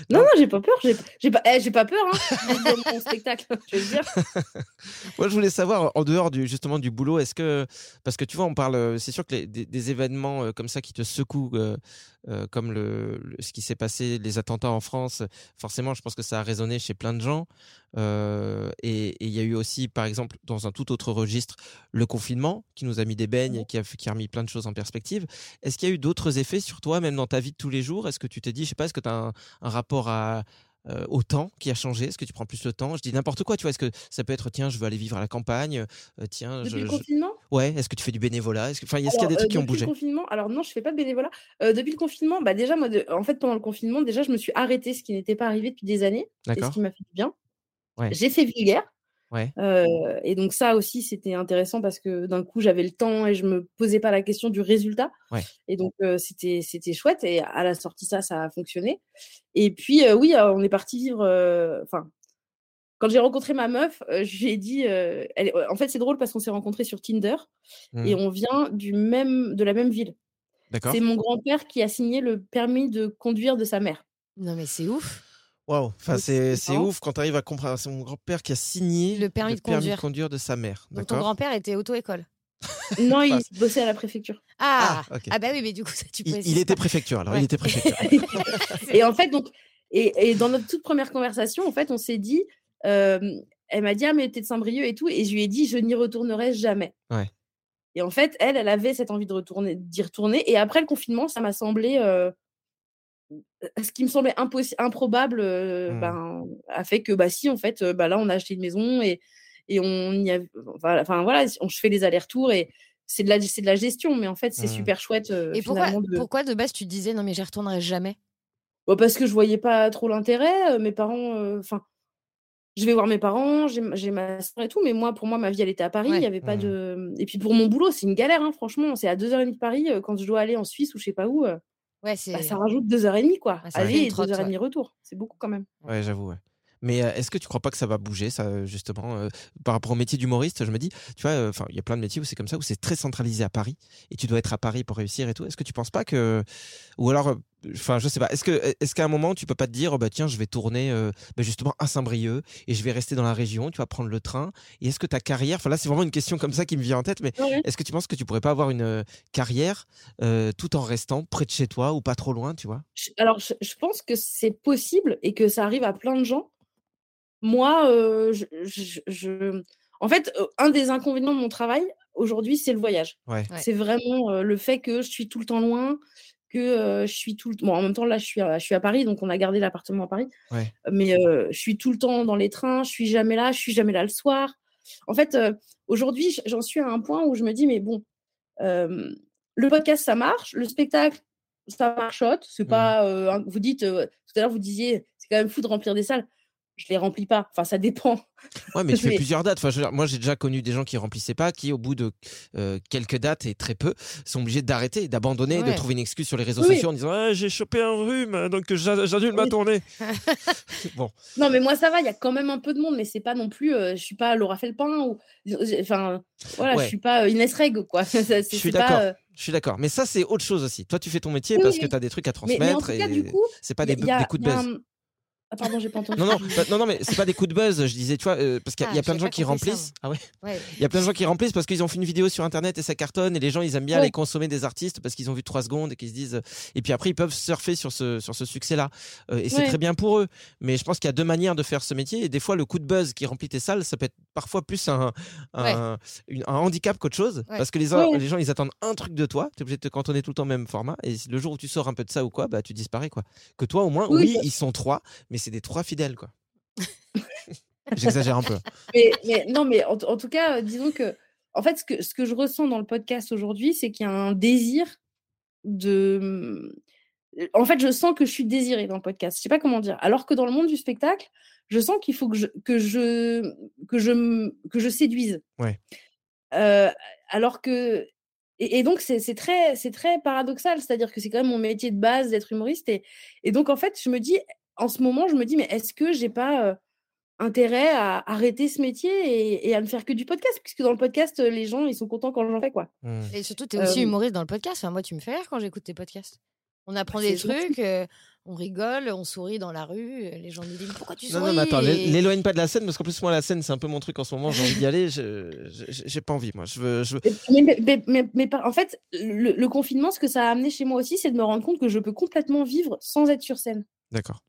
Non, non, j'ai pas peur. J'ai pas, eh, j'ai pas peur, hein, mon spectacle, je veux dire.
Moi, je voulais savoir, en dehors du, justement du boulot, est-ce que. Parce que tu vois, on parle. euh, C'est sûr que les- des, des événements euh, comme ça qui te secouent, euh, euh, comme le, le- ce qui s'est passé, les attentats en France, forcément, je pense que ça a résonné chez plein de gens. Euh, et il y a eu aussi, par exemple, dans un tout autre registre, le confinement qui nous a mis des beignes et qui a, qui a remis plein de choses en perspective. Est-ce qu'il y a eu d'autres effets sur toi, même dans ta vie de tous les jours? Est-ce que tu t'es dit, je sais pas, est-ce que tu as un, un rapport à, euh, au temps qui a changé? Est-ce que tu prends plus le temps? Je dis n'importe quoi, tu vois. Est-ce que ça peut être, tiens, je veux aller vivre à la campagne euh, Tiens,
Depuis
je,
le
je-
confinement?
Ouais, est-ce que tu fais du bénévolat? Est-ce que- Enfin, est-ce qu'il y a des
euh,
trucs qui ont
depuis
bougé?
le confinement, alors non, je fais pas de bénévolat. Depuis le confinement, bah déjà, moi, de- en fait, pendant le confinement, déjà, je me suis arrêtée, ce qui n'était pas arrivé depuis des années, et ce qui m'a fait du bien.
Ouais.
J'ai fait vulgaire.
Ouais.
euh, et donc ça aussi, c'était intéressant parce que d'un coup, j'avais le temps et je me posais pas la question du résultat.
Ouais.
Et donc, euh, c'était c'était chouette. Et à la sortie, ça, ça a fonctionné. Et puis, euh, oui, on est parti vivre. euh, Enfin, quand j'ai rencontré ma meuf, euh, je lui ai dit. euh, elle en fait, c'est drôle parce qu'on s'est rencontrés sur Tinder et on vient du même, de la même ville.
D'accord.
C'est mon grand-père qui a signé le permis de conduire de sa mère.
Non, mais c'est ouf.
Waouh, enfin, c'est
c'est
ouf quand tu arrives à comprendre. C'est mon grand-père qui a signé
Le permis de conduire.
de sa mère.
Donc ton grand-père était auto-école.
Non, il bossait à la préfecture.
Ah,
Ah, ok.
ah bah oui, mais du coup, ça, tu
Il,
précises
il était préfecture, alors
Ouais.
il était préfecture.
et en fait, donc, et, et dans notre toute première conversation, en fait, on s'est dit, euh, elle m'a dit, ah, mais t'es de Saint-Brieuc et tout, et je lui ai dit, je n'y retournerai jamais.
Ouais.
Et en fait, elle, elle avait cette envie de retourner, d'y retourner. Et après le confinement, ça m'a semblé, euh, ce qui me semblait improbable, euh,
Hmm.
ben, a fait que, bah, si, en fait, euh, bah, là, on a acheté une maison et, et on y a, enfin, voilà, on, je fais les allers-retours et c'est de la, c'est de la gestion, mais en fait, c'est
Hmm.
super chouette. euh,
Et pourquoi,
de-
pourquoi de base tu te disais non mais j'y retournerai jamais?
Bah, parce que je voyais pas trop l'intérêt. euh, mes parents, euh, enfin, je vais voir mes parents, j'ai ma- soeur et tout, mais moi, pour moi, ma vie, elle était à Paris. Il
Ouais.
y avait pas
Mhm.
de. Et puis pour mon boulot, c'est une galère, hein, franchement. C'est à 2h30 de Paris. euh, Quand je dois aller en Suisse ou je sais pas où, euh,
Ouais,
bah, ça rajoute 2h30, quoi.
Ouais, ça fait
Aller
une
et
trotte,
2h30
ouais.
retour. C'est beaucoup quand même.
Ouais, j'avoue. ouais. Mais euh, est-ce que tu crois pas que ça va bouger, ça, justement, euh, par rapport au métier d'humoriste? Je me dis, tu vois, euh, il y a plein de métiers où c'est comme ça, où c'est très centralisé à Paris, et tu dois être à Paris pour réussir et tout. Est-ce que tu penses pas que, ou alors, enfin, je sais pas. Est-ce que, est-ce qu'à un moment, tu peux pas te dire, oh, bah tiens, je vais tourner, euh, bah, justement à Saint-Brieuc, et je vais rester dans la région, tu vas prendre le train. Et est-ce que ta carrière, enfin là, c'est vraiment une question comme ça qui me vient en tête, mais est-ce que tu penses que tu pourrais pas avoir une carrière tout en restant près de chez toi ou pas trop loin, tu vois?
Alors, je, je pense que c'est possible et que ça arrive à plein de gens. Moi, euh, je, je- je- en fait, euh, un des inconvénients de mon travail aujourd'hui, c'est le voyage.
Ouais.
Ouais.
C'est vraiment euh, le fait que je suis tout le temps loin, que euh, je suis tout le Bon, en même temps, là, je suis, à, je suis à Paris, donc on a gardé l'appartement à Paris.
Ouais.
Mais euh, je suis tout le temps dans les trains, je suis jamais là, je suis jamais là le soir. En fait, euh, aujourd'hui, j'en suis à un point où je me dis, mais bon, euh, le podcast, ça marche, le spectacle, ça marchote. C'est
Mhm.
pas. euh, vous dites, euh, tout à l'heure, vous disiez, c'est quand même fou de remplir des salles. Je les remplis pas. Enfin, ça dépend.
Ouais, mais tu fais
Mais-
plusieurs dates. Enfin, je moi, j'ai déjà connu des gens qui remplissaient pas, qui, au bout de euh, quelques dates et très peu, sont obligés d'arrêter, d'abandonner, de trouver une excuse sur les réseaux
Oui,
sociaux en disant Ah, j'ai chopé un rhume, donc j'a- j'annule ma tournée. bon,
Non, mais moi, ça va, il y a quand même un peu de monde, mais c'est pas non plus. euh, je suis pas Laura Felpin ou. Enfin, voilà,
Ouais.
je suis pas euh, Inès Reg, quoi.
Je suis d'accord.
euh,
Je suis d'accord. Mais ça, c'est autre chose aussi. Toi, tu fais ton métier
Oui,
parce
oui,
que tu as des trucs à
Mais, mais en
transmettre
tout cas,
et
du coup.
c'est pas des,
a-
des coups de
un- Ah, pardon, j'ai pas entendu.
Non, non, bah, non, non, mais c'est pas des coups de buzz. Je disais, tu vois, euh, parce qu'il y a-
Ah,
il y a plein de gens qui
ça,
remplissent. Ah ouais.
Ouais.
Il y a plein de gens qui remplissent parce qu'ils ont fait une vidéo sur internet et ça cartonne et les gens ils aiment bien
Ouais.
aller consommer des artistes parce qu'ils ont vu trois secondes et qu'ils se disent et puis après ils peuvent surfer sur ce sur ce succès là et c'est très bien pour eux mais je pense qu'il y a deux manières de faire ce métier et des fois le coup de buzz qui remplit tes salles ça peut être parfois plus un un, une- un handicap qu'autre chose
Ouais.
parce que les,
Ouais.
les gens ils attendent un truc de toi tu es obligé de te cantonner tout le temps au même format et le jour où tu sors un peu de ça ou quoi bah tu disparais quoi que toi au moins
Oui,
oui
ça-
ils sont trois mais c'est des trois fidèles quoi j'exagère un peu
mais, mais- non, mais en, en tout cas, euh, disons que, en fait, ce que, ce que je ressens dans le podcast aujourd'hui, c'est qu'il y a un désir de. En fait, je sens que je suis désirée dans le podcast. Je sais pas comment dire. Alors que dans le monde du spectacle, je sens qu'il faut que je, que je, que je, que je séduise.
Ouais.
Euh, alors que. Et, et donc, c'est c'est très, c'est très paradoxal. C'est-à-dire que c'est quand même mon métier de base d'être humoriste. Et, et donc, en fait, je me dis, en ce moment, je me dis, mais est-ce que j'ai pas. euh, intérêt à arrêter ce métier et, et à ne faire que du podcast, puisque dans le podcast, les gens, ils sont contents quand j'en fais, quoi.
Hmm.
Et surtout, tu es aussi
Euh,
humoriste dans le podcast. Enfin, moi, tu me fais rire quand j'écoute tes podcasts. On apprend
c'est
des trucs, euh, on rigole, on sourit dans la rue. Les gens nous disent pourquoi tu
Non,
souris
non, mais attends,
Et-
l'é- l'éloigne pas de la scène parce qu'en plus, moi, la scène, c'est un peu mon truc en ce moment. J'ai envie d'y aller. J'ai pas envie, moi. Je veux. Je veux...
Mais, mais- mais- mais- mais par- en fait, le, le confinement, ce que ça a amené chez moi aussi, c'est de me rendre compte que je peux complètement vivre sans être sur scène.
D'accord.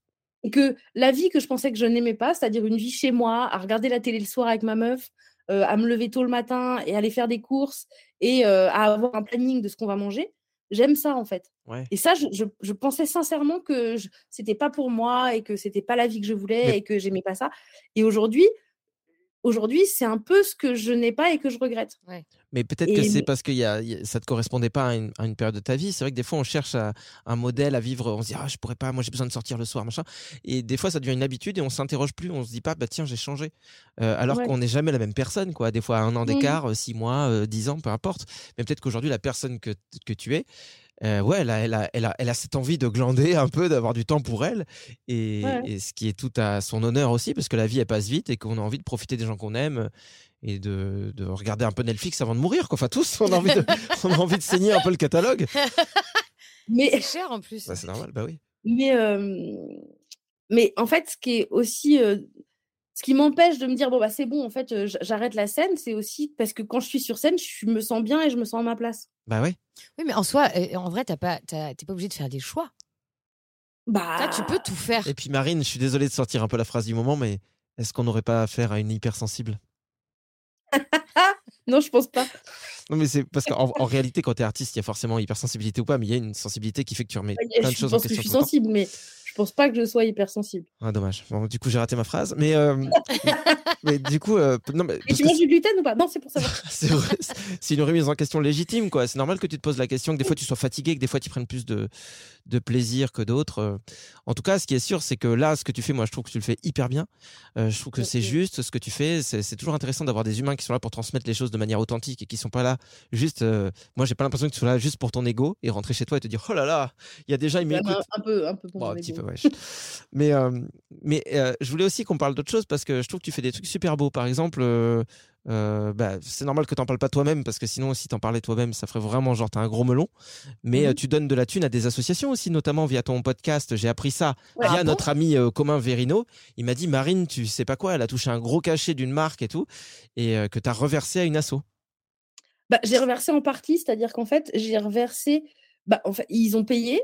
Et que la vie que je pensais que je n'aimais pas, c'est-à-dire une vie chez moi, à regarder la télé le soir avec ma meuf, euh, à me lever tôt le matin et aller faire des courses et euh, à avoir un planning de ce qu'on va manger, j'aime ça en fait.
Ouais.
Et ça, je, je- je pensais sincèrement que c'était pas pour moi et que c'était pas la vie que je voulais
Mais-
et que j'aimais pas ça. Et aujourd'hui, aujourd'hui, c'est un peu ce que je n'ai pas et que je regrette.
Mais peut-être que c'est
mais-
parce que y a, y a- ça te correspondait pas à une, à une période de ta vie. C'est vrai que des fois, on cherche à- un modèle à vivre. On se dit, ah, je pourrais pas, moi j'ai besoin de sortir le soir, machin. Et des fois, ça devient une habitude et on s'interroge plus. On se dit pas, bah tiens, j'ai changé. Euh, alors
Ouais.
qu'on n'est jamais la même personne, quoi. Des fois, un an
Mhm.
d'écart, euh, six mois, euh, dix ans, peu importe. Mais peut-être qu'aujourd'hui, la personne que, que tu es, euh, ouais, elle a, elle, a, elle, a, elle a cette envie de glander un peu, d'avoir du temps pour elle. Et,
Ouais.
et ce qui est tout à son honneur aussi, parce que la vie, elle passe vite et qu'on a envie de profiter des gens qu'on aime et de, de regarder un peu Netflix avant de mourir. Quoi. Enfin, tous, on a, envie de, on a envie de saigner un peu le catalogue.
Mais
C'est cher en plus.
Bah, c'est normal, bah oui.
Mais, euh, mais en fait, ce qui est aussi. euh, ce qui m'empêche de me dire, bon, bah, c'est bon, en fait, euh, j'arrête la scène, c'est aussi parce que quand je suis sur scène, je me sens bien et je me sens à ma place.
Bah ouais.
Oui, mais en soi, en vrai, t'as pas, t'es pas obligé de faire des choix.
Bah.
Ça, tu peux tout faire.
Et puis Marine, je suis désolé de sortir un peu la phrase du moment, mais est-ce qu'on n'aurait pas affaire à une hypersensible?
Non, je pense pas.
Non, mais c'est parce qu'en en réalité, quand tu es artiste, il y a forcément hypersensibilité ou pas, mais il y a une sensibilité qui fait que tu remets plein de choses en
pense que je
question.
suis sensible, mais pense pas que je sois hypersensible.
Ah, dommage. Bon, du coup, j'ai raté ma phrase. Mais, euh, mais du coup, euh, non, mais
Et tu manges du gluten ou pas? Non, c'est pour savoir.
c'est une remise en question légitime, quoi. C'est normal que tu te poses la question, que des fois tu sois fatigué, que des fois tu prennes plus de, de plaisir que d'autres. Euh, En tout cas, ce qui est sûr, c'est que là, ce que tu fais, moi, je trouve que tu le fais hyper bien. Euh, je trouve que c'est juste ce que tu fais. C'est toujours intéressant d'avoir des humains qui sont là pour transmettre les choses de manière authentique et qui sont pas là juste. euh, moi, j'ai pas l'impression que tu sois là juste pour ton ego et rentrer chez toi et te dire, oh là là, il y a déjà, m'écoutent.
un, un peu, un peu pour
Bon,
mon
un petit peu, ouais. mais euh, mais je voulais aussi qu'on parle d'autre chose parce que je trouve que tu fais des trucs super beaux. Par exemple, euh, bah, c'est normal que t'en parles pas toi-même parce que sinon, si t'en parlais toi-même, ça ferait vraiment genre t'as un gros melon. Mais
Mhm.
euh, tu donnes de la thune à des associations aussi, notamment via ton podcast. J'ai appris ça
Ouais.
via
Ah
notre ami euh, commun Verino. Il m'a dit Marine, tu sais pas quoi, elle a touché un gros cachet d'une marque et tout, et euh, que t'as reversé à une asso.
Bah, j'ai reversé en partie, c'est-à-dire qu'en fait, j'ai reversé. Bah, en fait, ils ont payé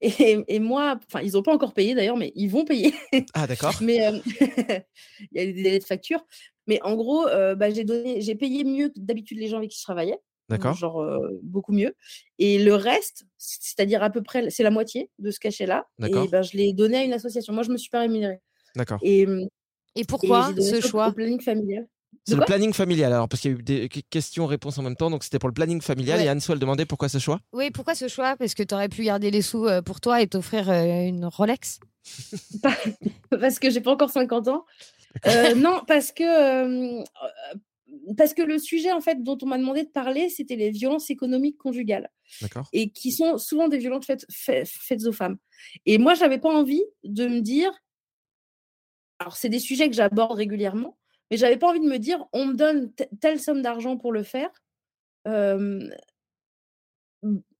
et, et moi, enfin, ils n'ont pas encore payé d'ailleurs, mais ils vont payer.
Ah d'accord.
Mais euh, il y a des délais de facture. Mais en gros, euh, bah, j'ai donné, j'ai payé mieux que d'habitude les gens avec qui je travaillais,
D'accord.
genre euh, beaucoup mieux. Et le reste, c'est-à-dire à peu près, c'est la moitié de ce cachet-là.
D'accord.
Et ben, je l'ai donné à une association. Moi, je me suis pas rémunérée.
D'accord.
Et,
Et pourquoi ce choix
au planning familial.
C'est le planning familial alors parce qu'il y a eu des que- questions-réponses en même temps donc c'était pour le planning familial
Ouais.
et Anne-Soie elle demandait pourquoi ce choix?
Oui, pourquoi ce choix? Parce que t'aurais pu garder les sous euh, pour toi et t'offrir euh, une Rolex
parce que j'ai pas encore 50 ans. Euh, non, parce que euh, parce que le sujet en fait dont on m'a demandé de parler, c'était les violences économiques conjugales
D'accord.
et qui sont souvent des violences faites, faites, faites aux femmes. Et moi, j'avais pas envie de me dire. Alors, c'est des sujets que j'aborde régulièrement, mais j'avais pas envie de me dire on me donne te- telle somme d'argent pour le faire. euh,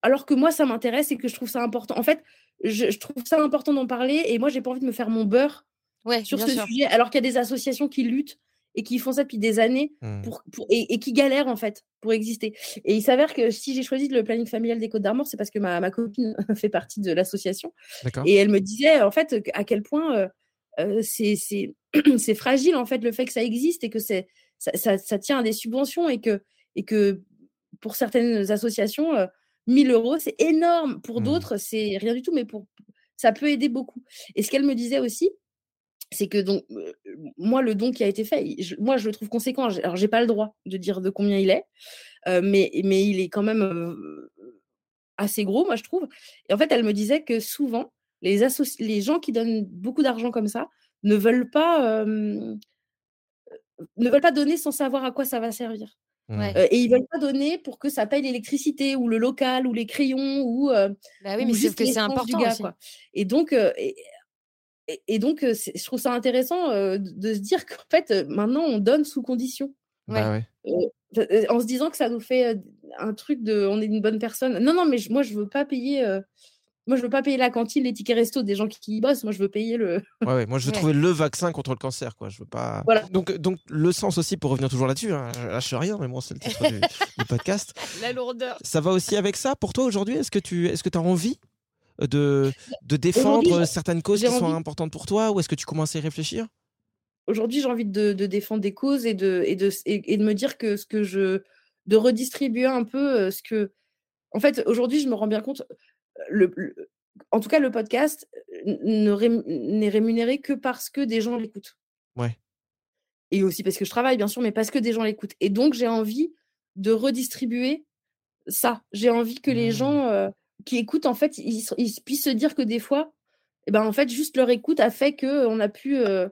alors que moi, ça m'intéresse et que je trouve ça important. En fait, je, je trouve ça important d'en parler et moi, j'ai pas envie de me faire mon beurre
Ouais,
sur ce
sûr.
sujet, alors qu'il y a des associations qui luttent et qui font ça depuis des années
Hmm.
pour, pour- et, et qui galèrent en fait pour exister. Et il s'avère que si j'ai choisi le planning familial des Côtes d'Armor, c'est parce que ma, ma copine fait partie de l'association
D'accord.
et elle me disait en fait à quel point euh, c'est fragile en fait le fait que ça existe et que ça, ça, ça tient à des subventions et que et que pour certaines associations euh, 1000 euros c'est énorme. Pour
Hmm.
d'autres c'est rien du tout mais pour ça peut aider beaucoup. Et ce qu'elle me disait aussi c'est que donc euh, moi le don qui a été fait je- moi je le trouve conséquent. Alors j'ai pas le droit de dire de combien il est euh, mais mais il est quand même euh, assez gros moi je trouve. Et en fait elle me disait que souvent les associ- les gens qui donnent beaucoup d'argent comme ça ne veulent pas euh, ne veulent pas donner sans savoir à quoi ça va servir.
Ouais.
Euh, et ils veulent pas donner pour que ça paye l'électricité ou le local ou les crayons ou euh,
Bah oui,
ou
mais
juste
que c'est important
gars,
aussi.
quoi. Et donc, euh, et, donc c'est- je trouve ça intéressant euh, de, se dire qu'en fait, maintenant, on donne sous condition.
Bah ouais.
En se disant que ça nous fait un truc de on est une bonne personne. Non, non, mais je- moi, je veux pas payer. Moi, je veux pas payer la cantine, les tickets resto des gens qui, qui y bossent. Moi, je veux payer le.
Ouais, ouais, moi je veux
Ouais.
trouver le vaccin contre le cancer quoi. Je veux pas.
Voilà.
Donc donc le sens aussi pour revenir toujours là-dessus. Hein, je lâche rien mais bon c'est le titre du, du podcast.
La lourdeur.
Ça va aussi avec ça pour toi aujourd'hui? Est-ce que tu est-ce que as envie de de défendre certaines causes qui sont importantes pour toi ou est-ce que tu commences à y réfléchir?
Aujourd'hui, j'ai envie de, de défendre des causes et de, et, de, et, et de me dire que ce que je. de redistribuer un peu euh, ce que en fait, aujourd'hui, je me rends bien compte, le, le- en tout cas, le podcast euh, n'est rémunéré que parce que des gens l'écoutent.
Ouais.
Et aussi parce que je travaille, bien sûr, mais parce que des gens l'écoutent. Et donc, j'ai envie de redistribuer ça. J'ai envie que les
Mmh.
gens euh, qui écoutent, en fait, ils, se- ils puissent se dire que des fois, eh ben, en fait, juste leur écoute a fait qu'on a pu, euh,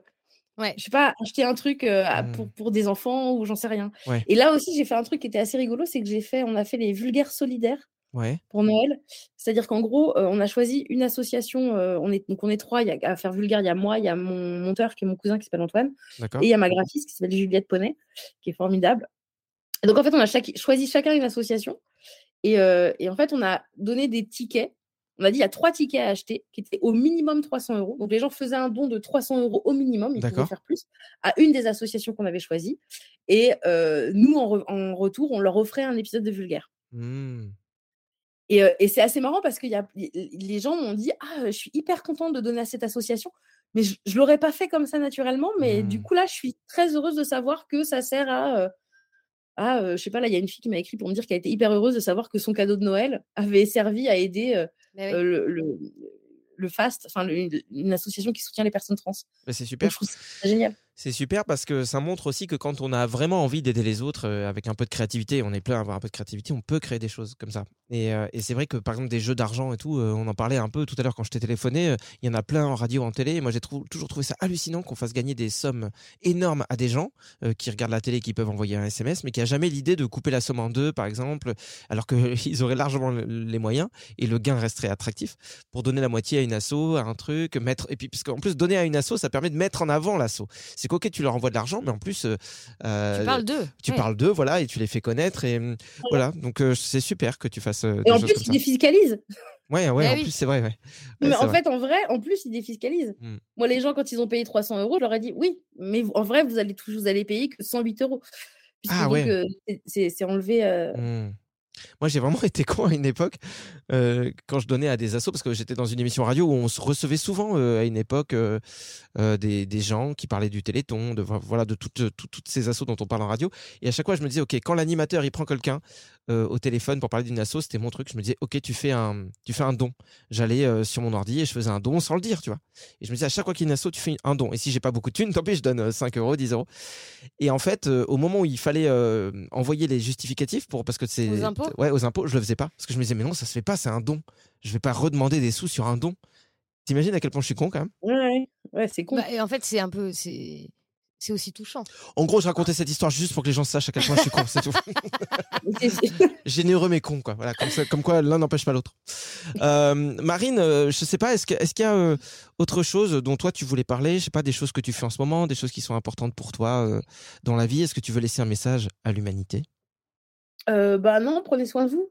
Ouais.
je sais pas, acheter un truc euh,
Mmh.
pour, pour des enfants ou j'en sais rien.
Ouais.
Et là aussi, j'ai fait un truc qui était assez rigolo, c'est que j'ai fait, on a fait les vulgaires solidaires
Ouais.
pour Noël. C'est-à-dire qu'en gros, euh, on a choisi une association. euh, on est, donc, on est trois il y a, à faire vulgaire. Il y a moi, il y a mon monteur qui est mon cousin qui s'appelle Antoine, et il y a ma graphiste qui s'appelle Juliette Poney, qui est formidable. Et donc, en fait, on a chaque- choisi chacun une association. Et, euh, et en fait, on a donné des tickets. On a dit il y a trois tickets à acheter qui étaient au minimum 300 euros. Donc, les gens faisaient un don de 300 euros au minimum. Ils pouvaient faire plus à une des associations qu'on avait choisies. Et euh, nous, en, re- en retour, on leur offrait un épisode de vulgaire.
Mmh.
Et, et c'est assez marrant parce que y a, les gens m'ont dit Ah, je suis hyper contente de donner à cette association, mais je ne l'aurais pas fait comme ça naturellement. Mais du
Mmh.
coup, là, je suis très heureuse de savoir que ça sert à. à je sais pas, là, il y a une fille qui m'a écrit pour me dire qu'elle était hyper heureuse de savoir que son cadeau de Noël avait servi à aider
oui.
euh, le, le, le FAST, enfin, une, association qui soutient les personnes trans.
Bah, c'est
Donc,
super.
je trouve ça génial.
C'est super parce que ça montre aussi que quand on a vraiment envie d'aider les autres euh, avec un peu de créativité, on est plein à avoir un peu de créativité, on peut créer des choses comme ça. Et, euh, et c'est vrai que par exemple des jeux d'argent et tout, euh, on en parlait un peu tout à l'heure quand je t'ai téléphoné, il y en a plein en radio, en télé. Et moi j'ai toujours trouvé ça hallucinant qu'on fasse gagner des sommes énormes à des gens qui regardent la télé, qui peuvent envoyer un SMS, mais qui a jamais l'idée de couper la somme en deux par exemple, alors qu'ils auraient largement le- les moyens et le gain resterait attractif pour donner la moitié à une asso, à un truc, mettre et puis parce plus donner à une asso, ça permet de mettre en avant l'asso. C'est qu'ok, tu leur envoies de l'argent, mais en plus euh,
Tu parles d'eux.
tu
ouais.
parles d'eux, voilà, et tu les fais connaître et hum, voilà. Donc euh, c'est super que tu fasses euh,
Et
des
en plus, ils défiscalisent.
Ouais, ouais,
Eh
en
oui.
plus c'est vrai, ouais.
Mais en
vrai.
fait, en vrai, en plus, ils défiscalisent.
Mm.
Moi, les gens, quand ils ont payé 300 euros, je leur ai dit oui, mais en vrai, vous allez, tout- vous allez payer que 108 euros. Puisque
Ah ouais.
euh, c'est- enlevé.
Hmm. Moi, j'ai vraiment été con à une époque euh, quand je donnais à des assos parce que j'étais dans une émission radio où on se recevait souvent euh, à une époque euh, des, gens qui parlaient du Téléthon, de voilà de toutes ces assos dont on parle en radio. Et à chaque fois, je me disais ok, quand l'animateur il prend quelqu'un euh, au téléphone pour parler d'une asso, c'était mon truc. Je me disais ok, tu fais un tu fais un don. J'allais euh, sur mon ordi et je faisais un don sans le dire, tu vois. Et je me disais à chaque fois qu'il y a une asso, tu fais un don. Et si j'ai pas beaucoup de thunes, tant pis, je donne euh, 5 euros, 10 euros. Et en fait, euh, au moment où il fallait euh, envoyer les justificatifs pour parce que c'est
Aux impôts?
Ouais aux impôts, je le faisais pas parce que je me disais mais non ça se fait pas, c'est un don. Je vais pas redemander des sous sur un don. T'imagines à quel point je suis con quand même?
Ouais, ouais, ouais, c'est con.
Bah, et en fait, c'est un peu. C'est c'est aussi touchant.
En gros, je racontais cette histoire juste pour que les gens sachent à quel point je suis con, c'est tout. Généreux mais con quoi. Voilà, comme, ça- comme quoi l'un n'empêche pas l'autre. Euh, Marine, euh, je sais pas, est-ce qu'il y a euh, autre chose dont toi tu voulais parler? Je sais pas, des choses que tu fais en ce moment, des choses qui sont importantes pour toi euh, dans la vie. Est-ce que tu veux laisser un message à l'humanité?
Euh, bah non, prenez soin de vous.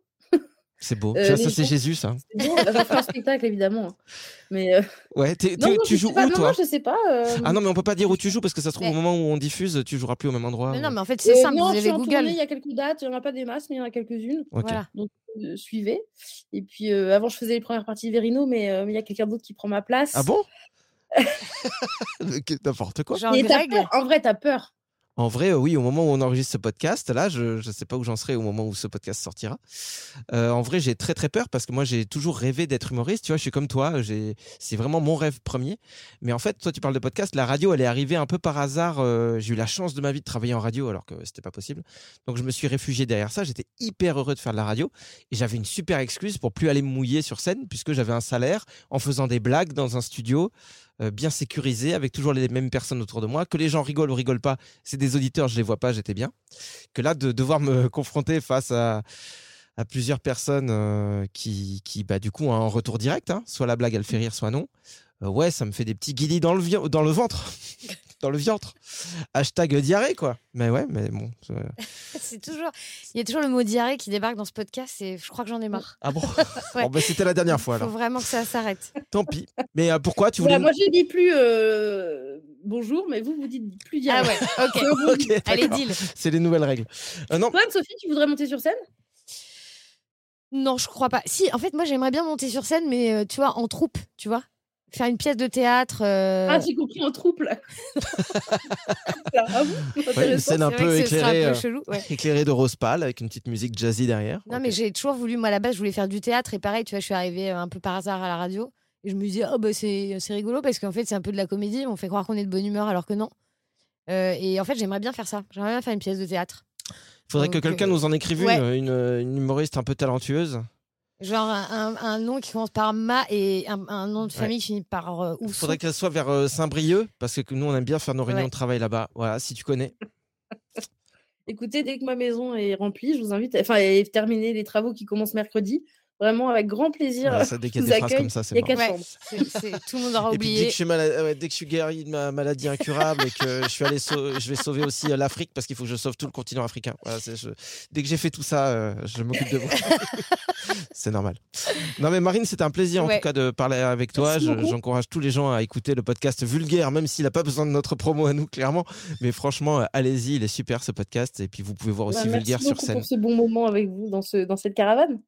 C'est beau.
Euh,
ça, c'est Jésus, ça.
Bon, un spectacle évidemment. Mais euh,
Ouais, t'es-
non,
t'es-
non,
tu joues
pas,
où
non,
toi
non, je sais pas. euh,
Ah non, mais on peut pas dire où tu joues parce que ça se trouve
Mais-
au moment où on diffuse, tu joueras plus au même endroit.
Mais non, mais en fait, c'est
euh,
simple.
non,
vous avez
en
Google.
tournée, il y a quelques dates, il n'y en a pas des masses, mais il y en a quelques-unes.
Ok.
Voilà.
Donc euh, suivez. Et puis euh, avant, je faisais les premières parties de Verino, mais euh, il y a quelqu'un d'autre qui prend ma place.
Ah bon N'importe quoi.
Genre
Et t'as
Greg.
peur, en vrai, t'as peur.
En vrai, euh, oui, au moment où on enregistre ce podcast, là, je ne sais pas où j'en serai au moment où ce podcast sortira. Euh, en vrai, j'ai très très peur parce que moi, j'ai toujours rêvé d'être humoriste. Tu vois, je suis comme toi. C'est vraiment mon rêve premier. Mais en fait, toi, tu parles de podcast. La radio, elle est arrivée un peu par hasard. euh, j'ai eu la chance de ma vie de travailler en radio alors que c'était pas possible. Donc, je me suis réfugié derrière ça. J'étais hyper heureux de faire de la radio et j'avais une super excuse pour plus aller me mouiller sur scène puisque j'avais un salaire en faisant des blagues dans un studio. Euh, bien sécurisé avec toujours les mêmes personnes autour de moi que les gens rigolent ou rigolent pas c'est des auditeurs, je les vois pas, j'étais bien. Que là, de devoir me confronter face à, à plusieurs personnes euh, qui, qui, bah, du coup, ont un retour direct, hein. soit la blague, elle fait rire, soit non. Euh, ouais, ça me fait des petits guillis dans le, dans le ventre. dans le ventre. Hashtag diarrhée, quoi. Mais ouais, mais bon. c'est-
toujours. Il y a toujours le mot diarrhée qui débarque dans ce podcast et je crois que j'en ai marre.
Ah bon
Ouais.
Bon, bah, C'était la dernière fois,
Il faut
alors.
vraiment que ça s'arrête.
Tant pis. Mais euh, pourquoi tu voulais.
Voilà, moi, je dis plus euh, bonjour, mais vous, vous dites plus
Ah
diarrhée.
ouais, ok.
Ok,
Allez, deal.
C'est les nouvelles règles. Euh, non,
Toi, Sophie, tu voudrais monter sur scène?
Non, je crois pas. Si, en fait, moi, j'aimerais bien monter sur scène, mais euh, tu vois, en troupe, tu vois. Faire une pièce de théâtre. euh,
Ah, j'ai compris en troupe là. ah
Ouais, une scène un peu éclairée,
un
euh,
chelou. ouais.
éclairée de rose pâle avec une petite musique jazzy derrière.
Non, mais j'ai toujours voulu, moi à la base, je voulais faire du théâtre et pareil, tu vois, je suis arrivée euh, un peu par hasard à la radio et je me disais, oh bah c'est c'est rigolo parce qu'en fait, c'est un peu de la comédie, on fait croire qu'on est de bonne humeur alors que non. Euh, et en fait, j'aimerais bien faire ça. J'aimerais bien faire une pièce de théâtre.
Il faudrait que quelqu'un
euh,
nous en écrive une, une humoriste un peu talentueuse.
Genre un, un- un nom qui commence par Ma et un, un nom de famille qui finit par euh,
Il faudrait qu'elle soit vers euh, Saint-Brieuc, parce que nous, on aime bien faire nos réunions
Ouais.
de travail là-bas. Voilà, si tu connais.
Écoutez, dès que ma maison est remplie, je vous invite, enfin, et terminer les travaux qui commencent mercredi, vraiment avec grand plaisir.
Ouais, ça, dès qu'il y a des phrases
accueille.
comme ça, c'est
Ouais, tout le monde aura
Et puis dès
oublié.
que, je suis malade, ouais, dès que je suis guéri de ma maladie incurable et que je, suis allé sau- je vais sauver aussi euh, l'Afrique parce qu'il faut que je sauve tout le continent africain. Voilà, c'est- je- Dès que j'ai fait tout ça, euh, je m'occupe de vous. c'est normal. Non mais Marine, c'était un plaisir en tout cas de parler avec toi.
Merci
Je-. J'encourage tous les gens à écouter le podcast vulgaire, même s'il n'a pas besoin de notre promo à nous, clairement. Mais franchement, euh, allez-y, il est super ce podcast. Et puis vous pouvez voir aussi
Bah, merci
vulgaire sur scène.
pour ce bon moment avec vous dans, ce, dans cette caravane.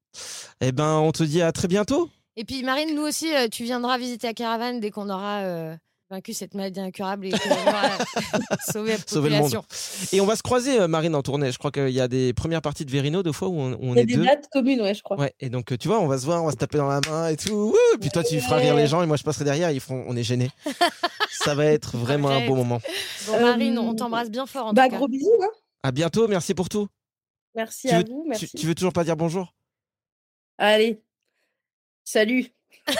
Eh ben, on te dit à très bientôt.
Et puis Marine, nous aussi, euh, tu viendras visiter la caravane dès qu'on aura euh, vaincu cette maladie incurable et qu'on aura sauvé la
Sauver le monde.
population.
Et on va se croiser, euh, Marine, en tournée. Je crois qu'il y a des premières parties de Verino, deux fois, où on, où on
Il y a
est
des
deux.
dates communes, ouais, je crois.
Ouais, et donc euh, tu vois, on va se voir, on va se taper dans la main et tout. Et puis toi, tu feras rire les gens et moi, je passerai derrière. Ils feront, on est gênés. Ça va être vraiment un beau moment.
Bon, Marine, on
Euh,
t'embrasse bien fort en
Bah,
tout cas.
gros bisous. Hein.
À bientôt, merci pour tout.
Merci
Tu
à
veux-
vous.
Tu,
Merci.
tu veux toujours pas dire bonjour?
Allez. Salut.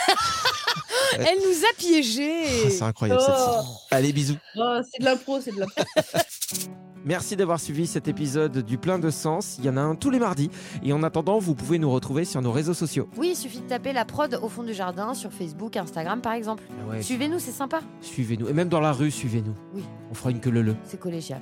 Elle nous a piégés.
Ah, C'est incroyable cette
Oh.
Allez, bisous.
Oh, c'est de l'impro, c'est de l'impro.
Merci d'avoir suivi cet épisode du Plein de Sens. Il y en a un tous les mardis. Et en attendant, vous pouvez nous retrouver sur nos réseaux sociaux.
Oui, il suffit de taper la prod au fond du jardin sur Facebook, Instagram par exemple.
Ah ouais,
Suivez-nous, c'est sympa.
Suivez-nous. Et même dans la rue, suivez-nous.
Oui.
On fera une queue le le.
C'est collégial.